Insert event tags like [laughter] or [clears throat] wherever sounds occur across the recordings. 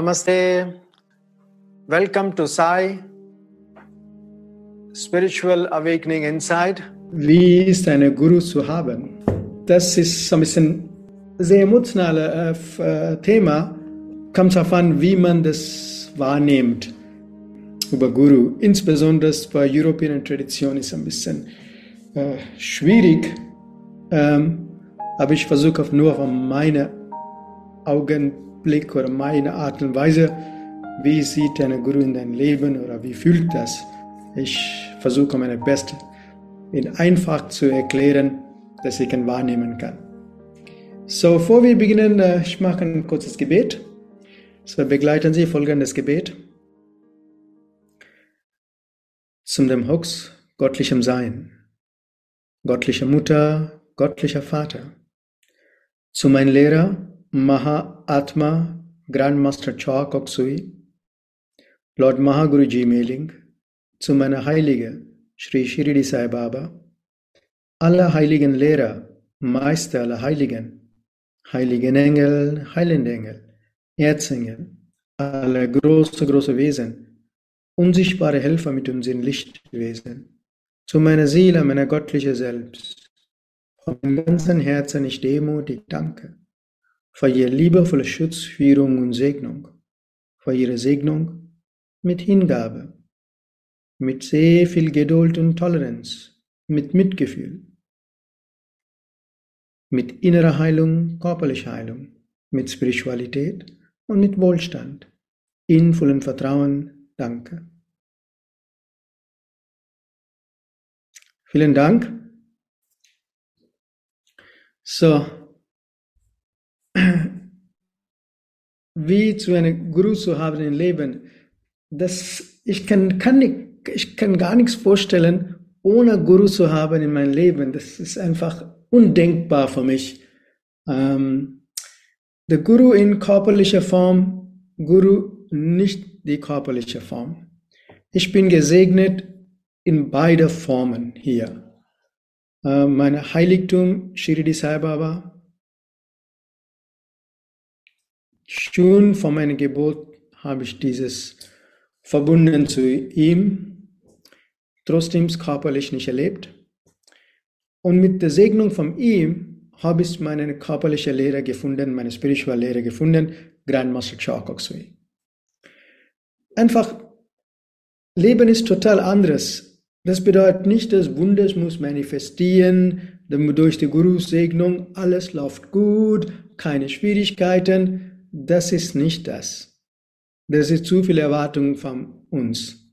Namaste. Welcome to Sai Spiritual Awakening Inside. Wie ist eine Guru zu haben? Das ist ein bisschen sehr emotionales äh, Thema. Kommt darauf an, wie man das wahrnimmt über Guru. Insbesondere bei europäischen Tradition ist ein bisschen äh, schwierig. Ähm, aber ich versuche nur von meinem Augenblick oder meine Art und Weise, wie sieht eine Guru in dein Leben oder wie fühlt das? Ich versuche meine Beste in einfach zu erklären, dass ich ihn wahrnehmen kann. So, bevor wir beginnen, äh, ich mache ein kurzes Gebet. So begleiten Sie folgendes Gebet. Zum dem Hux, göttlichem Sein, göttliche Mutter, göttlicher Vater. Zu meinem Lehrer, Maha Atma, Grandmaster Cha Koksui, Lord Mahaguruji Meling, zu meiner Heilige, Sri Shirdi Sai Baba, aller heiligen Lehrer, Meister aller Heiligen, heiligen Engel, heilende Engel, Erzengel, alle große, große Wesen, unsichtbare Helfer mit unseren Lichtwesen, zu meiner Seele, meiner göttliche Selbst, von ganzem Herzen ich demutig danke, für ihre liebevolle Schutz, Führung und Segnung, für ihre Segnung mit Hingabe, mit sehr viel Geduld und Toleranz, mit Mitgefühl, mit innerer Heilung, körperlicher Heilung, mit Spiritualität und mit Wohlstand. In vollem Vertrauen, danke. Vielen Dank. So, wie zu einem Guru zu haben im Leben, das, ich kann, kann nicht ich kann gar nichts vorstellen, ohne Guru zu haben in meinem Leben. Das ist einfach undenkbar für mich. Ähm, der Guru in körperlicher Form, Guru nicht die körperliche Form. Ich bin gesegnet in beide Formen hier. Äh, mein Heiligtum, Shirdi Sai Baba, schon von meiner Geburt habe ich dieses verbunden zu ihm trotzdem körperlich nicht erlebt. Und mit der Segnung von ihm habe ich meine körperliche Lehre gefunden, meine spirituelle Lehre gefunden, Grandmaster Chokoksui. Einfach, Leben ist total anderes. Das bedeutet nicht, dass Wunder muss manifestieren, durch die Guru-Segnung alles läuft gut, keine Schwierigkeiten. Das ist nicht das. Das ist zu viel Erwartung von uns.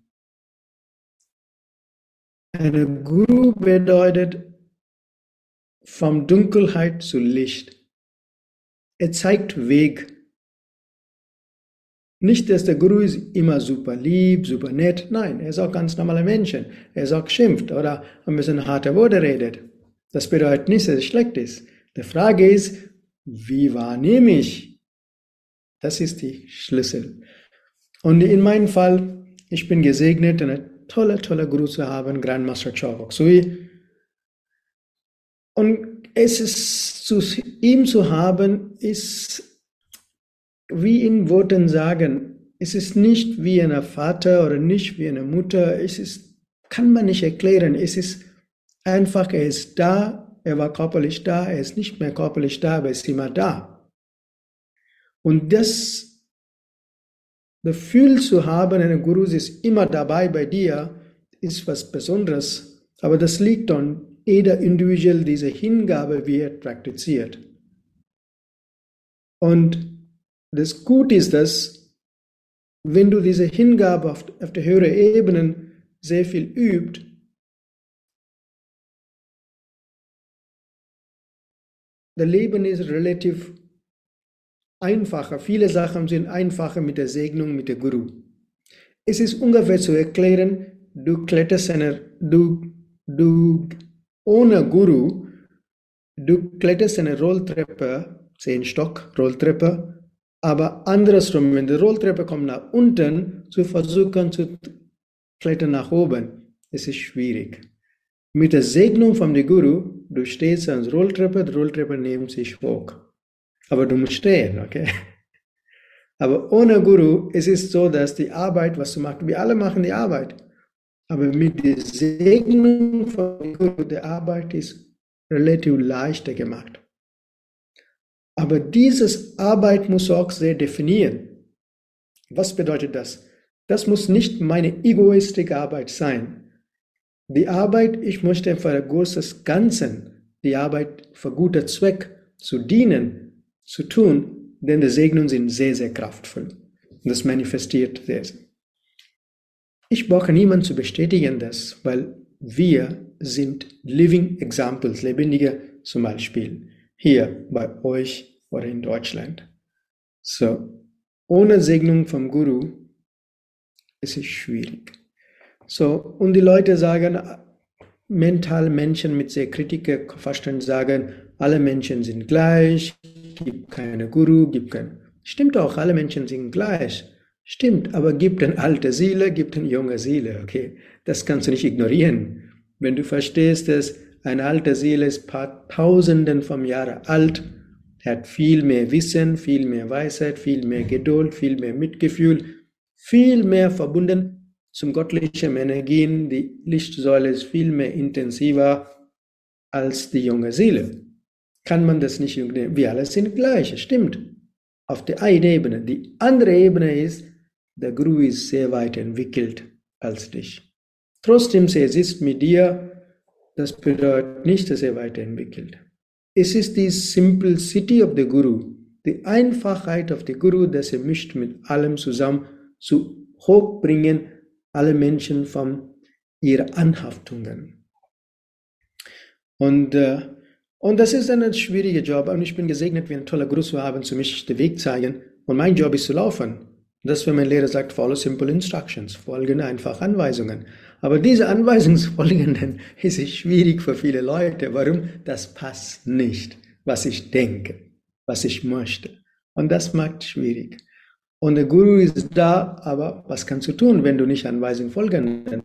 Eine Guru bedeutet vom Dunkelheit zu Licht. Er zeigt Weg. Nicht, dass der Guru ist immer super lieb, super nett. Nein, er ist auch ganz normaler Mensch. Er ist auch schimpft oder ein bisschen harte Worte redet. Das bedeutet nicht, dass es schlecht ist. Die Frage ist, wie wahrnehme ich? Das ist die Schlüssel. Und in meinem Fall, ich bin gesegnet und tolle, tolle Guru zu haben, Grandmaster Chow Sui. Und es ist zu ihm zu haben, ist wie in Worten sagen, es ist nicht wie ein Vater oder nicht wie eine Mutter, es ist, kann man nicht erklären, es ist einfach, er ist da, er war körperlich da, er ist nicht mehr körperlich da, aber er ist immer da. Und das Gefühl zu haben, ein Guru ist immer dabei bei dir, ist was Besonderes. Aber das liegt an jeder individuell diese Hingabe, wie er praktiziert. Und das Gute ist, dass wenn du diese Hingabe auf, auf der höheren Ebene sehr viel übt, das Leben ist relativ einfacher. Viele Sachen sind einfacher mit der Segnung, mit der Guru. Es ist ungefähr zu erklären, du kletterst eine, du, du, ohne Guru, du kletterst eine Rolltreppe, zehn Stock Rolltreppe, aber andersrum, wenn die Rolltreppe kommt nach unten, zu versuchen zu klettern nach oben, es ist schwierig. Mit der Segnung vom Guru, du stehst an der Rolltreppe, die Rolltreppe nimmt sich hoch. Aber du musst stehen, okay? Aber ohne Guru, es ist so, dass die Arbeit, was du machst, wir alle machen die Arbeit. Aber mit der Segnung von Guru, die Arbeit ist relativ leichter gemacht. Aber dieses Arbeit muss auch sehr definieren. Was bedeutet das? Das muss nicht meine egoistische Arbeit sein. Die Arbeit, ich möchte für ein großes Ganzen, die Arbeit für guter Zweck zu dienen, zu tun, denn die Segnungen sind sehr, sehr kraftvoll. Und das manifestiert sehr. Ich brauche niemanden zu bestätigen das, weil wir sind Living Examples, lebendige zum Beispiel hier bei euch oder in Deutschland. So, ohne Segnung vom Guru ist es schwierig. So, und die Leute sagen, mental Menschen mit sehr kritischer Verstand sagen, alle Menschen sind gleich, gibt keine Guru, gibt kein. Stimmt auch, alle Menschen sind gleich. Stimmt, aber gibt eine alte Seele, gibt eine junge Seele, okay? Das kannst du nicht ignorieren. Wenn du verstehst, dass eine alte Seele ist paar Tausenden von Jahren alt, hat viel mehr Wissen, viel mehr Weisheit, viel mehr Geduld, viel mehr Mitgefühl, viel mehr verbunden zum göttlichen Energien. Die Lichtsäule ist viel mehr intensiver als die junge Seele. Kann man das nicht ignorieren? Wir alle sind gleich, stimmt. Auf der einen Ebene. Die andere Ebene ist, der Guru ist sehr weit entwickelt als dich. Trotzdem, es ist mit dir, das bedeutet nicht, dass er weiterentwickelt. Es ist die Simplicity of the Guru, die Einfachheit of the Guru, dass er mischt mit allem zusammen zu hochbringen, alle Menschen von ihren Anhaftungen. Und, äh, und das ist ein schwieriger Job. Und ich bin gesegnet, wie ein toller Guru zu haben, zu mich den Weg zeigen. Und mein Job ist zu laufen. Das, wenn mein Lehrer sagt, follow simple instructions, folgen einfach Anweisungen. Aber diese Anweisungsfolgenden [laughs] ist es schwierig für viele Leute. Warum? Das passt nicht, was ich denke, was ich möchte. Und das macht schwierig. Und der Guru ist da, aber was kannst du tun, wenn du nicht Anweisungen folgen?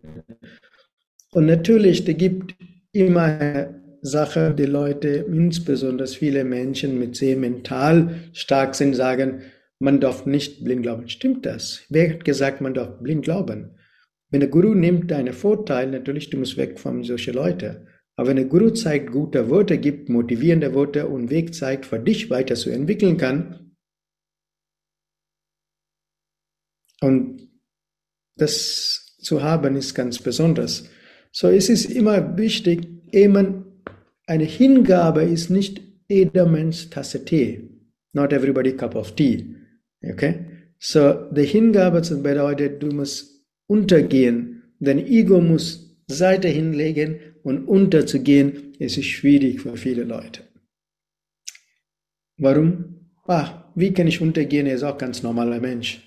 Und natürlich, da gibt immer Sache, die Leute, insbesondere viele Menschen mit sehr mental stark sind, sagen, man darf nicht blind glauben. Stimmt das? Wer hat gesagt, man darf blind glauben? Wenn der Guru nimmt deine Vorteile, natürlich, du musst weg von solchen Leuten. Aber wenn der Guru zeigt, gute Worte gibt, motivierende Worte und Weg zeigt, für dich weiter zu entwickeln kann, und das zu haben ist ganz besonders. So es ist immer wichtig, eben eine Hingabe ist nicht jedermanns Tasse Tee. Not everybody cup of tea. Okay? So, die Hingabe bedeutet, du musst untergehen. Dein Ego muss Seite hinlegen und unterzugehen, es ist schwierig für viele Leute. Warum? Ah, wie kann ich untergehen? Er ist auch ganz normaler Mensch.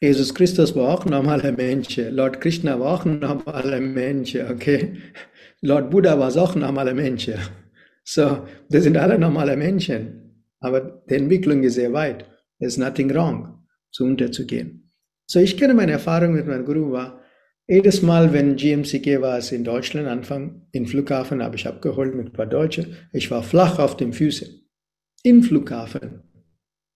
Jesus Christus war auch normaler Mensch. Lord Krishna war auch normaler Mensch, okay? Lord Buddha war auch ein normaler Mensch. So, das sind alle normale Menschen. Aber die Entwicklung ist sehr weit. There's nothing wrong, zu unterzugehen. So, ich kenne meine Erfahrung mit meinem Guru war, jedes Mal, wenn GMCK war es in Deutschland, Anfang im Flughafen, habe ich abgeholt mit ein paar Deutschen. Ich war flach auf den Füßen. Im Flughafen.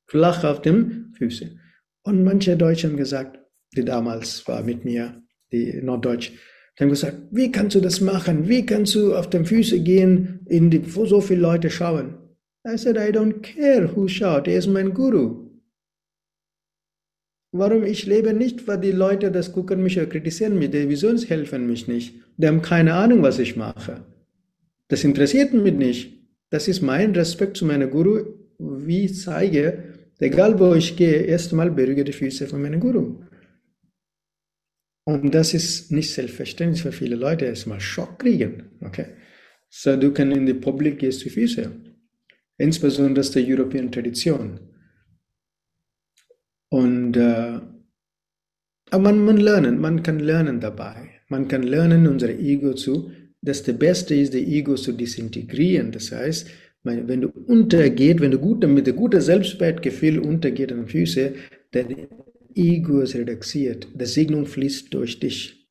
Flach auf den Füßen. Und manche Deutsche haben gesagt, die damals war mit mir, die Norddeutsch, die haben gesagt, wie kannst du das machen? Wie kannst du auf den Füßen gehen, in die, wo so viele Leute schauen? I said, I don't care who schaut. Er ist mein Guru. Warum ich lebe nicht, weil die Leute das gucken mich oder kritisieren mich, die Visions helfen mich nicht. Die haben keine Ahnung, was ich mache. Das interessiert mich nicht. Das ist mein Respekt zu meinem Guru, wie ich zeige, egal wo ich gehe, erstmal berühre die Füße von meinem Guru. Und das ist nicht selbstverständlich für viele Leute, erstmal Schock kriegen. Okay? So, du kannst in die Publik gehst die Füße. Insbesondere aus der Europäischen Tradition. Und äh, aber man, man lernen, man kann lernen dabei. Man kann lernen, unser Ego zu, dass das Beste ist, das Ego zu disintegrieren. Das heißt, wenn du untergeht, wenn du gut, mit einem guten Selbstwertgefühl untergeht an den Füßen, dein Ego ist reduziert. Die Segnung fließt durch dich.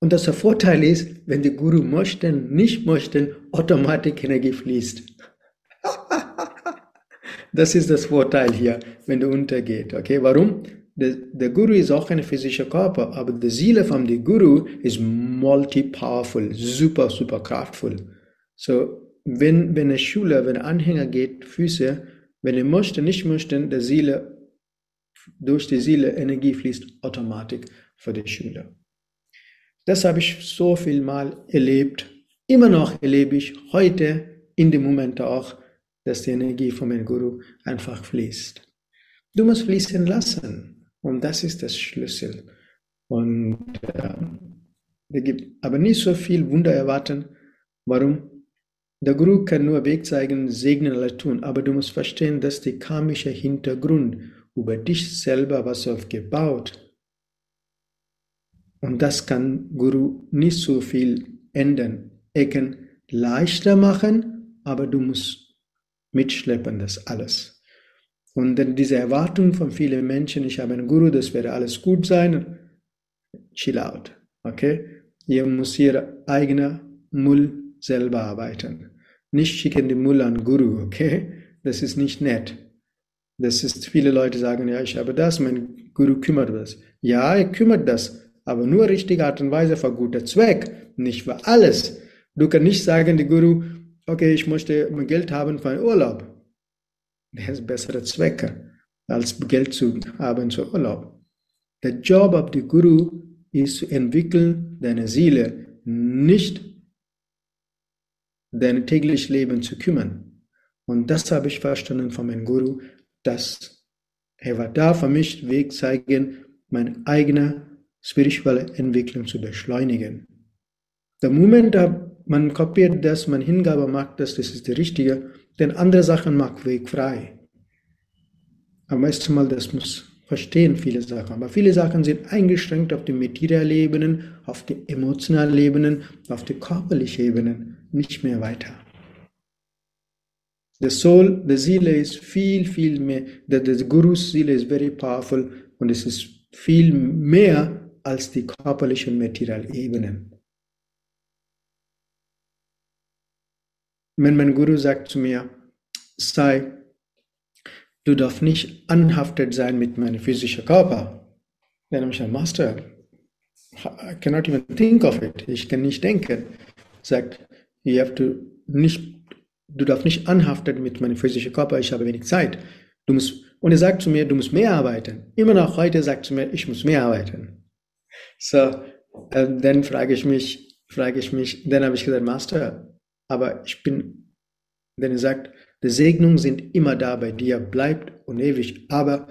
Und das der Vorteil ist, wenn die Guru möchten, nicht möchten, automatisch Energie fließt. [laughs] das ist das Vorteil hier, wenn du untergeht. Okay, warum? Der, der Guru ist auch ein physischer Körper, aber die Seele von dem Guru ist multi-powerful, super, super kraftvoll. So, wenn, wenn eine Schüler, wenn ein Anhänger geht, Füße, wenn er möchte, nicht möchte, der Seele, durch die Seele Energie fließt automatisch für die Schüler. Das habe ich so viel mal erlebt. Immer noch erlebe ich heute in dem Moment auch, dass die Energie von meinem Guru einfach fließt. Du musst fließen lassen. Und das ist das Schlüssel. Und äh, gibt aber nicht so viel Wunder erwarten. Warum? Der Guru kann nur Weg zeigen, segnen oder tun, aber du musst verstehen, dass der karmische Hintergrund über dich selber was aufgebaut und das kann Guru nicht so viel ändern. Er kann leichter machen, aber du musst mitschleppen, das alles. Und dann diese Erwartung von vielen Menschen, ich habe einen Guru, das werde alles gut sein, chill out, okay? Ihr muss ihr eigener Müll selber arbeiten. Nicht schicken den Müll an Guru, okay? Das ist nicht nett. Das ist, viele Leute sagen, ja, ich habe das, mein Guru kümmert das. Ja, er kümmert das, aber nur richtige Art und Weise für guter Zweck, nicht für alles. Du kannst nicht sagen, die Guru, okay, ich möchte Geld haben für einen Urlaub. Das ist bessere Zwecke, als Geld zu haben für Urlaub. Der Job of the Guru ist zu entwickeln, deine Seele, nicht dein tägliches Leben zu kümmern. Und das habe ich verstanden von meinem Guru, dass er da für mich, Weg zeigen, mein eigener spirituelle Entwicklung zu beschleunigen. Der Moment, da man kopiert das, man Hingabe macht das, das ist der richtige, denn andere Sachen macht Weg frei. Am meisten Mal, das muss verstehen viele Sachen, aber viele Sachen sind eingeschränkt auf die materiellen Ebenen, auf die emotionalen Ebenen, auf die körperlichen Ebenen, nicht mehr weiter. The soul, the Seele ist viel, viel mehr, the, the Guru's Seele ist very powerful und es ist viel mehr als die körperlichen Materialebenen. Wenn mein Guru sagt zu mir, sei, du darfst nicht anhaftet sein mit meinem physischen Körper, dann habe ich gesagt, Master, I cannot even think of it. Ich kann nicht denken. Sagt, you have to nicht, du darfst nicht anhaftet mit meinem physischen Körper, ich habe wenig Zeit. Du musst, und er sagt zu mir, du musst mehr arbeiten. Immer noch heute sagt zu mir, ich muss mehr arbeiten. So, äh, dann frage ich mich, frage ich mich, dann habe ich gesagt, Master, aber ich bin, denn er sagt, die Segnungen sind immer da bei dir, bleibt und ewig, aber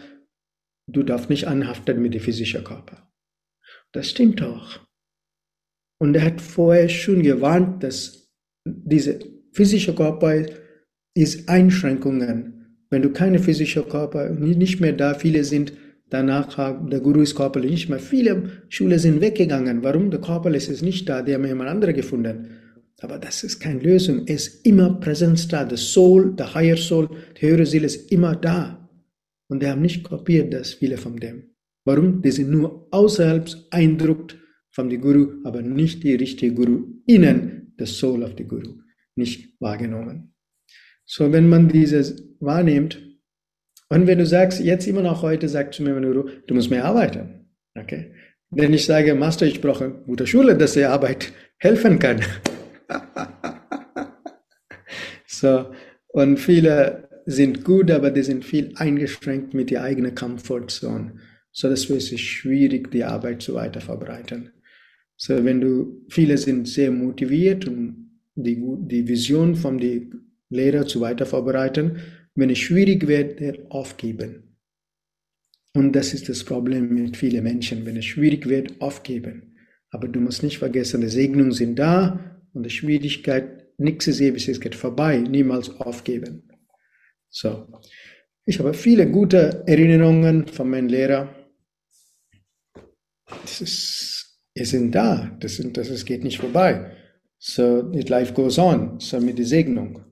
du darfst nicht anhaften mit dem physischen Körper. Das stimmt doch. Und er hat vorher schon gewarnt, dass diese physische Körper ist Einschränkungen. Wenn du keine physische Körper nicht mehr da, viele sind Danach der Guru ist körperlich nicht mehr. Viele Schüler sind weggegangen. Warum? Der Körper ist nicht da, die haben jemand andere gefunden. Aber das ist keine Lösung. Es ist immer Präsenz da. Der Soul, der Higher Soul, die höhere Seele ist immer da. Und die haben nicht kopiert das, viele von dem. Warum? Die sind nur außerhalb eindruckt dem Guru, aber nicht die richtige Guru innen, der Soul of the Guru, nicht wahrgenommen. So, wenn man dieses wahrnimmt, und wenn du sagst, jetzt immer noch heute, sagst du mir, du, du musst mehr arbeiten. Okay? Wenn ich sage, Master, ich brauche eine gute Schule, dass die Arbeit [laughs] helfen kann. [laughs] so, und viele sind gut, aber die sind viel eingeschränkt mit der eigenen Comfortzone. So, das ist es schwierig, die Arbeit zu weiter verbreiten. So, wenn du, viele sind sehr motiviert, um die, die Vision von die Lehrer zu weiter verbreiten, wenn es schwierig wird, aufgeben. Und das ist das Problem mit vielen Menschen. Wenn es schwierig wird, aufgeben. Aber du musst nicht vergessen, die Segnungen sind da und die Schwierigkeit, nichts ist ewig, es geht vorbei. Niemals aufgeben. So. Ich habe viele gute Erinnerungen von meinem Lehrer. Das ist, sie sind da. Das, sind, das ist, geht nicht vorbei. So, life goes on. So mit der Segnung.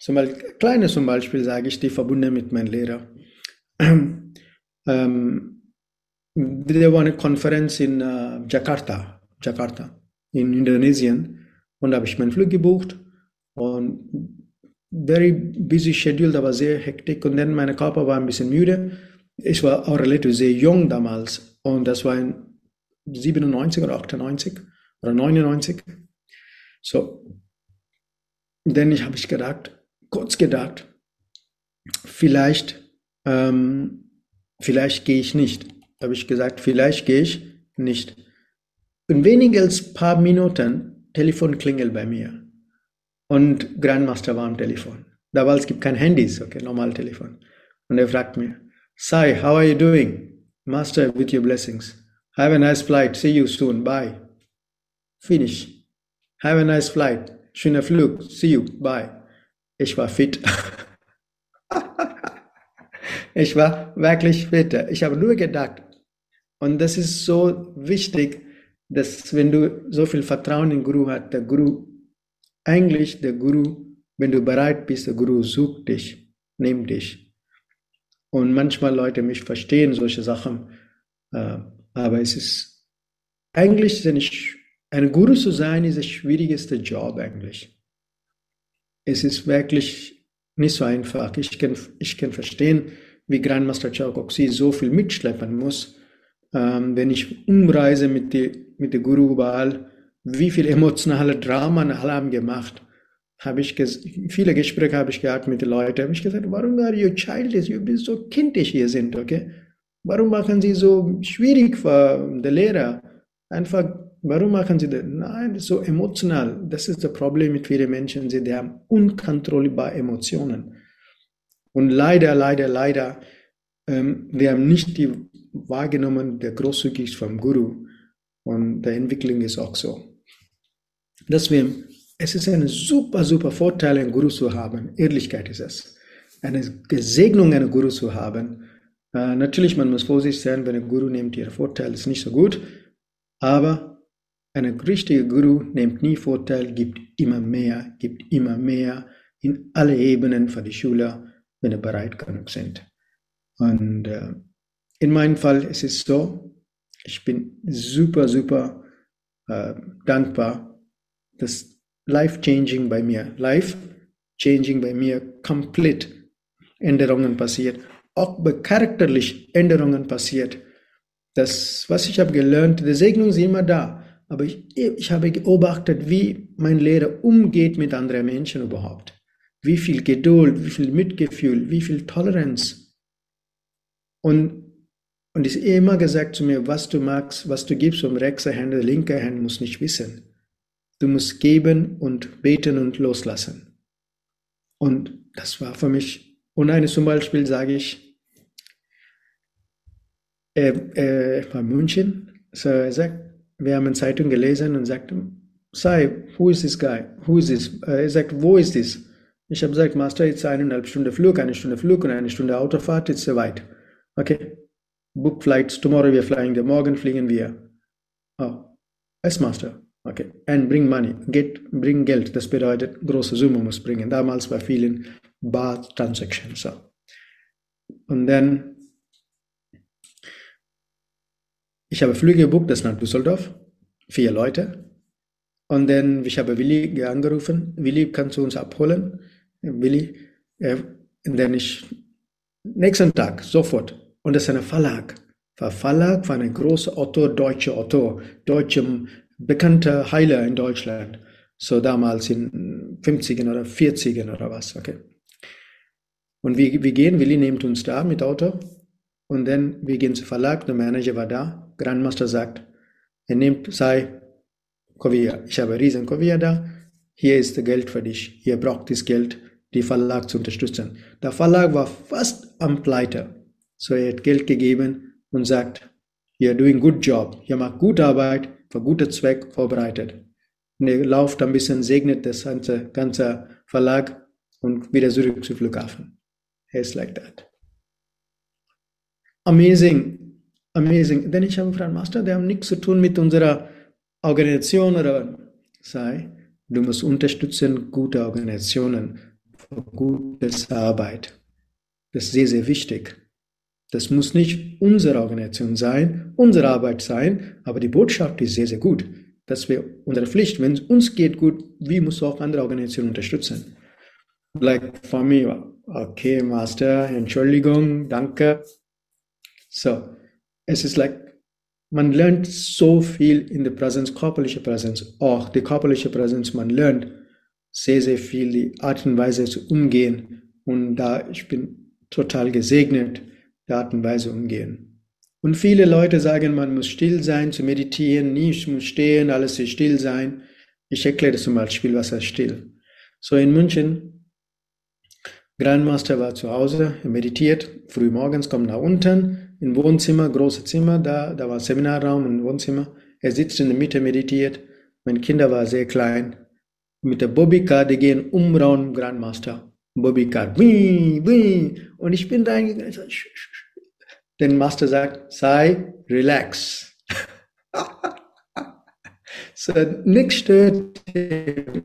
Zum Beispiel, kleine zum Beispiel sage ich die verbunden mit meinem Lehrer. [clears throat] ähm, da war eine Konferenz in uh, Jakarta, Jakarta, in Indonesien. Und da habe ich meinen Flug gebucht. Und very busy schedule, da war sehr hektik und dann mein Körper war ein bisschen müde. Ich war auch relativ sehr jung damals und das war in 97 oder 98 oder 99. So, dann habe ich gedacht, kurz gedacht, vielleicht, ähm, vielleicht gehe ich nicht. Habe ich gesagt, vielleicht gehe ich nicht. In weniger als ein paar Minuten Telefon klingelt bei mir und Grandmaster war am Telefon. Damals gibt kein Handys, okay, normal Telefon. Und er fragt mir, Sai, how are you doing? Master, with your blessings. Have a nice flight. See you soon. Bye. Finish. Have a nice flight. Schöner Flug. See you. Bye. Ich war fit. [laughs] ich war wirklich fit. Ich habe nur gedacht. Und das ist so wichtig, dass wenn du so viel Vertrauen in Guru hast, der Guru, eigentlich der Guru, wenn du bereit bist, der Guru sucht dich, nimmt dich. Und manchmal Leute mich verstehen solche Sachen, äh, aber es ist eigentlich, wenn ich ein Guru zu sein, ist der schwierigste Job eigentlich. Es ist wirklich nicht so einfach. Ich kann, ich kann verstehen, wie Grandmaster Chowkoksi so viel mitschleppen muss, ähm, wenn ich umreise mit der mit der Guru überall, wie viel emotionale Drama alle haben gemacht. Habe ich viele Gespräche habe ich gehabt mit den Leuten. Habe ich gesagt, warum are you childish? You bist so kindisch hier sind, okay? Warum machen Sie so schwierig für den Lehrer? Einfach, warum machen Sie das? Nein, so emotional. Das ist das Problem mit vielen Menschen. Sie haben unkontrollierbare Emotionen. Und leider, leider, leider, ähm, wir haben nicht die wahrgenommen, der großzügig vom Guru. Und der Entwicklung ist auch so. Deswegen, es ist ein super, super Vorteil, einen Guru zu haben. Ehrlichkeit ist es. Eine Gesegnung, einen Guru zu haben. Äh, natürlich, man muss vorsichtig sein, wenn ein Guru nimmt ihr Vorteil, ist nicht so gut. Aber ein richtiger Guru nimmt nie Vorteil, gibt immer mehr, gibt immer mehr in alle Ebenen für die Schüler, wenn er bereit genug sind. Und äh, in meinem Fall ist es so, ich bin super, super äh, dankbar, dass life-changing bei mir, life-changing bei mir komplett Änderungen passiert, auch bei charakterlich Änderungen passiert. Das, was ich habe gelernt, die Segnung ist immer da, aber ich, ich habe beobachtet, wie mein Lehrer umgeht mit anderen Menschen überhaupt. Wie viel Geduld, wie viel Mitgefühl, wie viel Toleranz. Und und ist immer gesagt zu mir, was du magst, was du gibst um rechte Hände, linke Hand muss nicht wissen. Du musst geben und beten und loslassen. Und das war für mich, und eines zum Beispiel sage ich, er, er war München, so er sagt, wir haben eine Zeitung gelesen und sagt, sei, who is this guy? Who is this? Er sagt, wo ist this? Ich habe gesagt, Master, jetzt eineinhalb Stunde Flug, eine Stunde Flug und eine Stunde Autofahrt, jetzt so weit. Okay, book flights. Tomorrow are flying. Morgen fliegen wir. Oh, als Master. Okay. And bring money. Get, bring Geld. Das bedeutet, große Summe muss bringen. Damals bei vielen Bar Transactions. So. Und dann, ich habe Flüge gebucht, das nach Düsseldorf. Vier Leute. Und dann, ich habe Willi angerufen. Willi, kannst du uns abholen? Willi, äh, und dann ich, nächsten Tag, sofort, und das ist ein Verlag. Verlag war ein großer Autor, deutscher Autor, deutscher bekannter Heiler in Deutschland. So damals in 50ern oder 40ern oder was, okay. Und wir, wir gehen, Willi nimmt uns da mit Auto und dann wir gehen zum Verlag, der Manager war da, Grandmaster sagt, er nimmt, sei Kovia, ich habe riesen Kovia da, hier ist das Geld für dich, ihr braucht das Geld, die Verlag zu unterstützen. Der Verlag war fast am Pleite. So er hat Geld gegeben und sagt, you're doing good job. Ihr macht gute Arbeit für guten Zweck vorbereitet. Und er läuft ein bisschen, segnet das ganze, ganze Verlag und wieder zurück zum Flughafen. It's like that. Amazing. Amazing. Denn ich habe gefragt, Master, der hat nichts zu tun mit unserer Organisation oder sei, du musst unterstützen gute Organisationen gute Arbeit. Das ist sehr, sehr wichtig. Das muss nicht unsere Organisation sein, unsere Arbeit sein, aber die Botschaft ist sehr, sehr gut. Das wäre unsere Pflicht. Wenn es uns geht gut, wie muss auch andere Organisationen unterstützen? like for me, okay, Master, Entschuldigung, danke. So, es ist like, man lernt so viel in der Präsenz, körperliche Präsenz, auch die körperliche Präsenz, man lernt sehr, sehr viel die Art und Weise zu umgehen. Und da ich bin total gesegnet, die Art und Weise umgehen. Und viele Leute sagen, man muss still sein zu meditieren, nicht muss stehen, alles ist still sein. Ich erkläre zum Beispiel, was heißt still. So in München, Grandmaster war zu Hause, er meditiert, früh morgens kommt nach unten, im Wohnzimmer, großes Zimmer, da, da war Seminarraum im Wohnzimmer. Er sitzt in der Mitte, meditiert. Meine Kinder waren sehr klein. Mit der Bobbycar, die gehen um Raum Grandmaster. Bobbycar, und ich bin reingegangen. Den Master sagt, sei relax. [laughs] so, nichts stört ihm.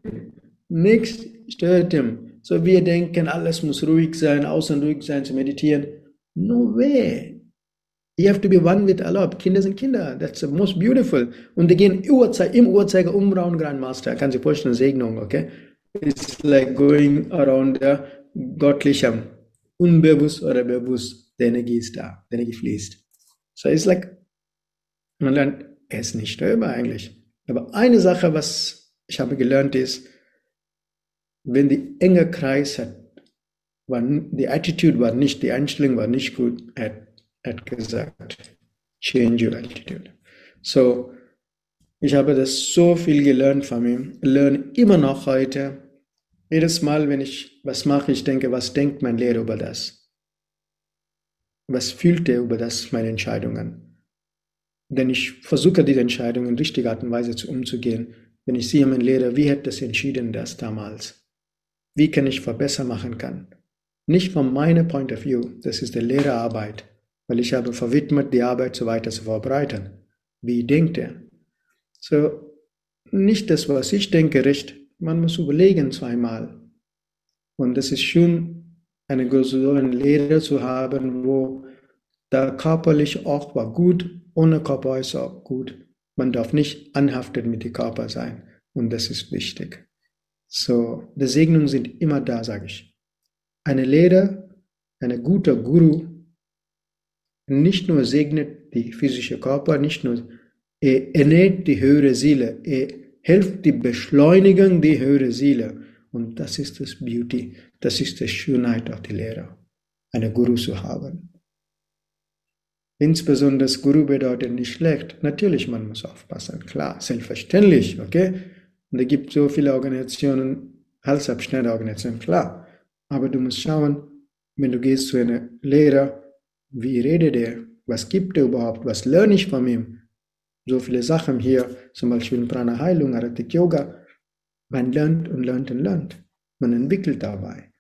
Nichts stört ihm. So, wir denken, alles muss ruhig sein, außen ruhig sein, zu meditieren. No way. You have to be one with Allah. Kinder sind Kinder. That's the most beautiful. Und die gehen im Uhrzeiger um Raum Grandmaster. Kann sich vorstellen, Segnung, okay? It's like going around the göttlichem, unbewusst oder bewusst. Die Energie ist da, die Energie fließt. So it's like, man lernt, er ist nicht störbar eigentlich. Aber eine Sache, was ich habe gelernt, ist, wenn die enge Kreis hat, war, die Attitude war nicht, die Einstellung war nicht gut, er hat gesagt, change your attitude. So, ich habe das so viel gelernt von ihm, lerne immer noch heute. Jedes Mal, wenn ich was mache, ich denke, was denkt mein Lehrer über das? was fühlt er über das, meine Entscheidungen? Denn ich versuche, diese Entscheidungen in richtiger Art und Weise zu umzugehen. Wenn ich sehe, mein Lehrer, wie hätte es entschieden, das damals? Wie kann ich verbessern machen kann? Nicht von meiner Point of View, das ist die Lehrerarbeit, weil ich habe verwidmet, die Arbeit so weiter zu vorbereiten. Wie denkt er? So, nicht das, was ich denke, recht. Man muss überlegen zweimal. Und das ist schon eine gesunde Lehre zu haben, wo der körperlich auch war gut, ohne Körper ist auch gut. Man darf nicht anhaftet mit dem Körper sein und das ist wichtig. So, die Segnungen sind immer da, sage ich. Eine Lehre, ein guter Guru nicht nur segnet die physische Körper, nicht nur er ernährt die höhere Seele, er hilft die Beschleunigung der höheren Seele und das ist das Beauty, das ist die Schönheit auch die Lehre, eine Guru zu haben. Insbesondere Guru bedeutet nicht schlecht. Natürlich, man muss aufpassen, klar, selbstverständlich, okay? Und es gibt so viele Organisationen, Halsabschneiderorganisationen, klar. Aber du musst schauen, wenn du gehst zu einer Lehrer, wie redet er? Was gibt er überhaupt? Was lerne ich von ihm? So viele Sachen hier, zum Beispiel Prana Heilung, Aratik Yoga. Man lernt und lernt und lernt. Man entwickelt dabei.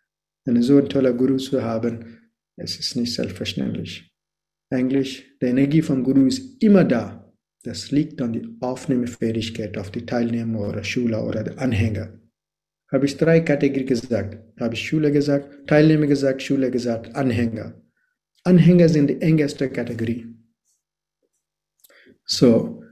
Einen so ein toller Guru zu haben, es ist nicht selbstverständlich. Eigentlich, die Energie vom Guru ist immer da. Das liegt an die Aufnahmefähigkeit auf die Teilnehmer oder Schüler oder die Anhänger. Habe ich drei Kategorien gesagt. Habe ich Schüler gesagt, Teilnehmer gesagt, Schüler gesagt, Anhänger. Anhänger sind die engste Kategorie. So,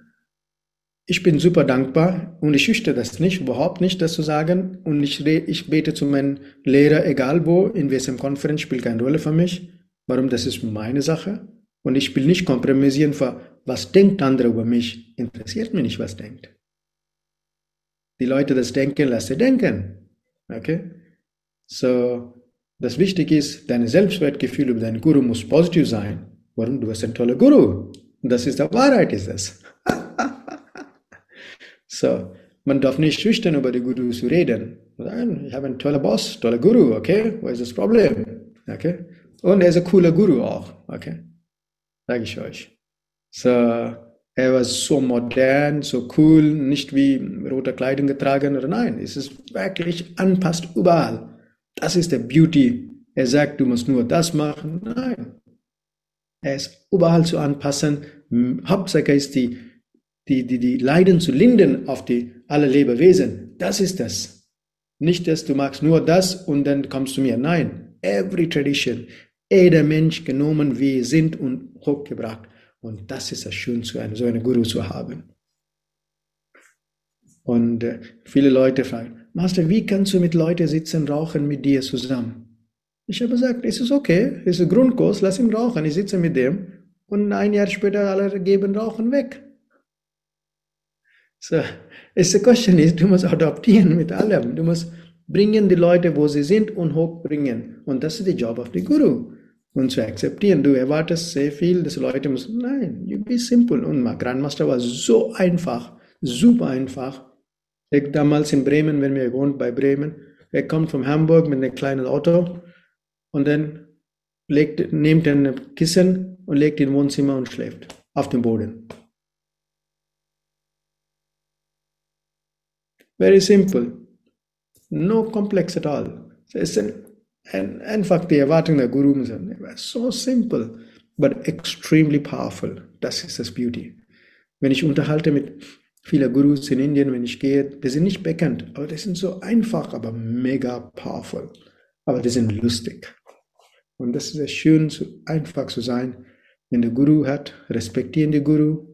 ich bin super dankbar und ich schüchte das nicht, überhaupt nicht, das zu sagen. Und ich, ich bete zu meinem Lehrer, egal wo, in welchem Konferenz, spielt keine Rolle für mich. Warum? Das ist meine Sache. Und ich will nicht kompromissieren für, was denkt andere über mich. Interessiert mich nicht, was denkt. Die Leute das denken, lass sie denken. Okay? So, das Wichtige ist, dein Selbstwertgefühl über deinen Guru muss positiv sein. Warum? Du bist ein toller Guru. Und das ist die Wahrheit, ist es. [laughs] So, man darf nicht schüchtern über die Guru zu reden. Ich habe einen tollen Boss, toller Guru, okay? Wo ist das Problem? Okay? Und er ist ein cooler Guru auch, okay? Sage ich euch. So, er war so modern, so cool, nicht wie rote Kleidung getragen oder nein, es ist wirklich anpasst überall. Das ist der Beauty. Er sagt, du musst nur das machen. Nein. Er ist überall zu anpassen. Hauptsache ist die die, die, die Leiden zu lindern auf die alle Lebewesen. Das ist das. Nicht, dass du magst nur das und dann kommst du mir. Nein, every tradition, jeder Mensch genommen, wie sind und hochgebracht. Und das ist das Schön, so eine, Guru zu haben. Und äh, viele Leute fragen, Master, wie kannst du mit Leuten sitzen, rauchen mit dir zusammen? Ich habe gesagt, es ist okay, es ist Grundkurs, lass ihn rauchen, ich sitze mit dem und ein Jahr später alle geben Rauchen weg. So, it's the question is, du musst adoptieren mit allem. Du musst bringen die Leute, wo sie sind und hochbringen. Und das ist der Job of the Guru. Und zu akzeptieren. Du erwartest sehr viel, dass Leute müssen, nein, you be simple. Und Grandmaster war so einfach, super einfach. Ich damals in Bremen, wenn wir gewohnt bei Bremen, er kommt von Hamburg mit einem kleinen Auto und dann legt, nimmt ein Kissen und legt in Wohnzimmer und schläft auf dem Boden. Very simple. No complex at all. Es ist ein, einfach die Erwartung der Guru. So simple, but extremely powerful. Das ist das Beauty. Wenn ich unterhalte mit vielen Gurus in Indien, wenn ich gehe, die sind nicht bekannt, aber die sind so einfach, aber mega powerful. Aber die sind lustig. Und das ist sehr schön, so einfach zu sein. Wenn der Guru hat, respektieren die Guru,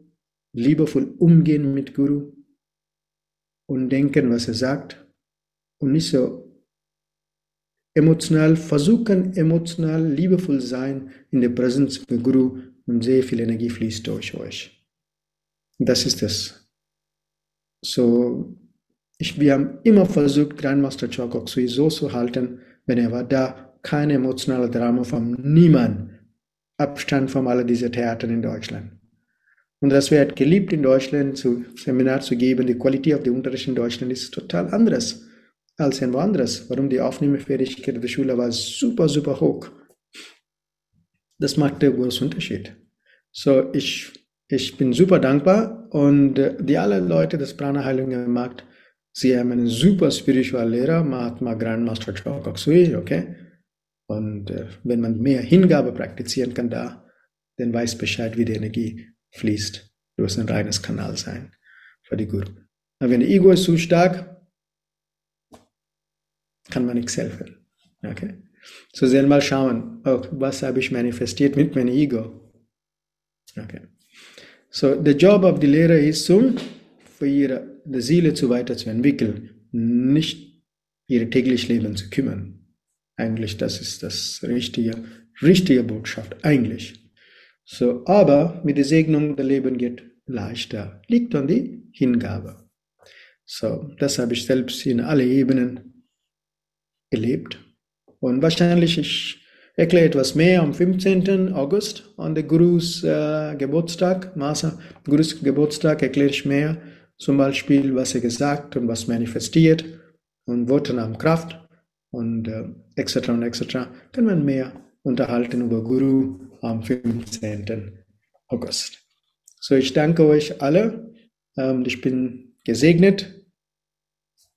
liebevoll umgehen mit Guru und denken, was er sagt und nicht so emotional, versuchen emotional liebevoll sein in der Präsenz der Guru und sehr viel Energie fließt durch euch. Das ist es. So, ich, wir haben immer versucht, Grandmaster Chokoksui so zu halten, wenn er war da, kein emotionaler Drama von niemand. Abstand von all diesen Theatern in Deutschland. Und das wird geliebt in Deutschland, zu Seminar zu geben. Die Qualität auf dem Unterricht in Deutschland ist total anders als irgendwo anderes. Warum die Aufnahmefähigkeit der Schule war super, super hoch. Das macht den großen Unterschied. So, ich, ich bin super dankbar und äh, die alle Leute, das Prana Heilung gemacht, sie haben einen super spirituellen Lehrer, Mahatma Grandmaster Chokoksui, okay? Und äh, wenn man mehr Hingabe praktizieren kann da, dann weiß Bescheid, wie die Energie fließt. Du wirst ein reines Kanal sein für die Guru. Aber wenn der Ego ist zu stark, kann man nichts helfen. Okay? So sehr mal schauen, oh, was habe ich manifestiert mit meinem Ego. Okay. So, der Job of the Lehrer ist, um für ihre Seele zu weiterzuentwickeln, nicht ihr täglich Leben zu kümmern. Eigentlich, das ist das richtige, richtige Botschaft, eigentlich. So, aber mit der Segnung, der Leben geht leichter. Liegt an die Hingabe. So, das habe ich selbst in alle Ebenen erlebt. Und wahrscheinlich, ich erkläre etwas mehr am 15. August, an der Gurus äh, Geburtstag, Masa Gurus Geburtstag, erkläre ich mehr, zum Beispiel, was er gesagt und was manifestiert und Worte haben Kraft und äh, etc. und etc. kann man mehr unterhalten über Guru am 15. August. So, ich danke euch alle. Ähm, ich bin gesegnet.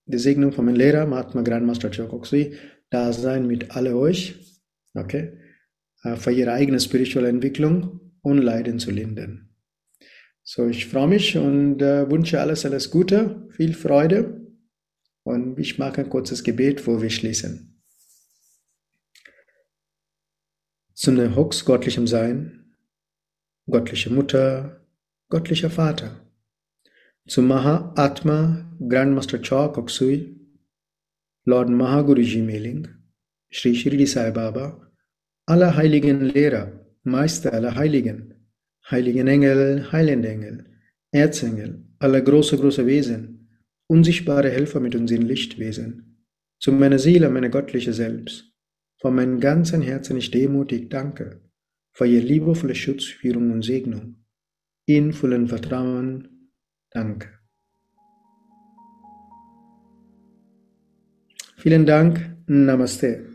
Die Segnung von meinem Lehrer, Mahatma Grandmaster Chokoksui, da sein mit alle euch, okay, äh, für ihre eigene spirituelle Entwicklung und Leiden zu lindern. So, ich freue mich und äh, wünsche alles, alles Gute, viel Freude und ich mache ein kurzes Gebet, wo wir schließen. Zum Hux göttlichem Sein, göttliche Mutter, göttlicher Vater. Zum Maha Atma Grandmaster Cha Koksui, Lord Mahaguruji Meling, Sri Shirdi Sai Baba, aller heiligen Lehrer, Meister aller Heiligen, heiligen Engel, heilende Engel, Erzengel, aller große, große Wesen, unsichtbare Helfer mit unseren Lichtwesen, zu meiner Seele, meine göttliche Selbst. Von meinem ganzen Herzen ich demutig danke für ihr liebevolle Schutz, Führung und Segnung. In vollen Vertrauen, danke. Vielen Dank, Namaste.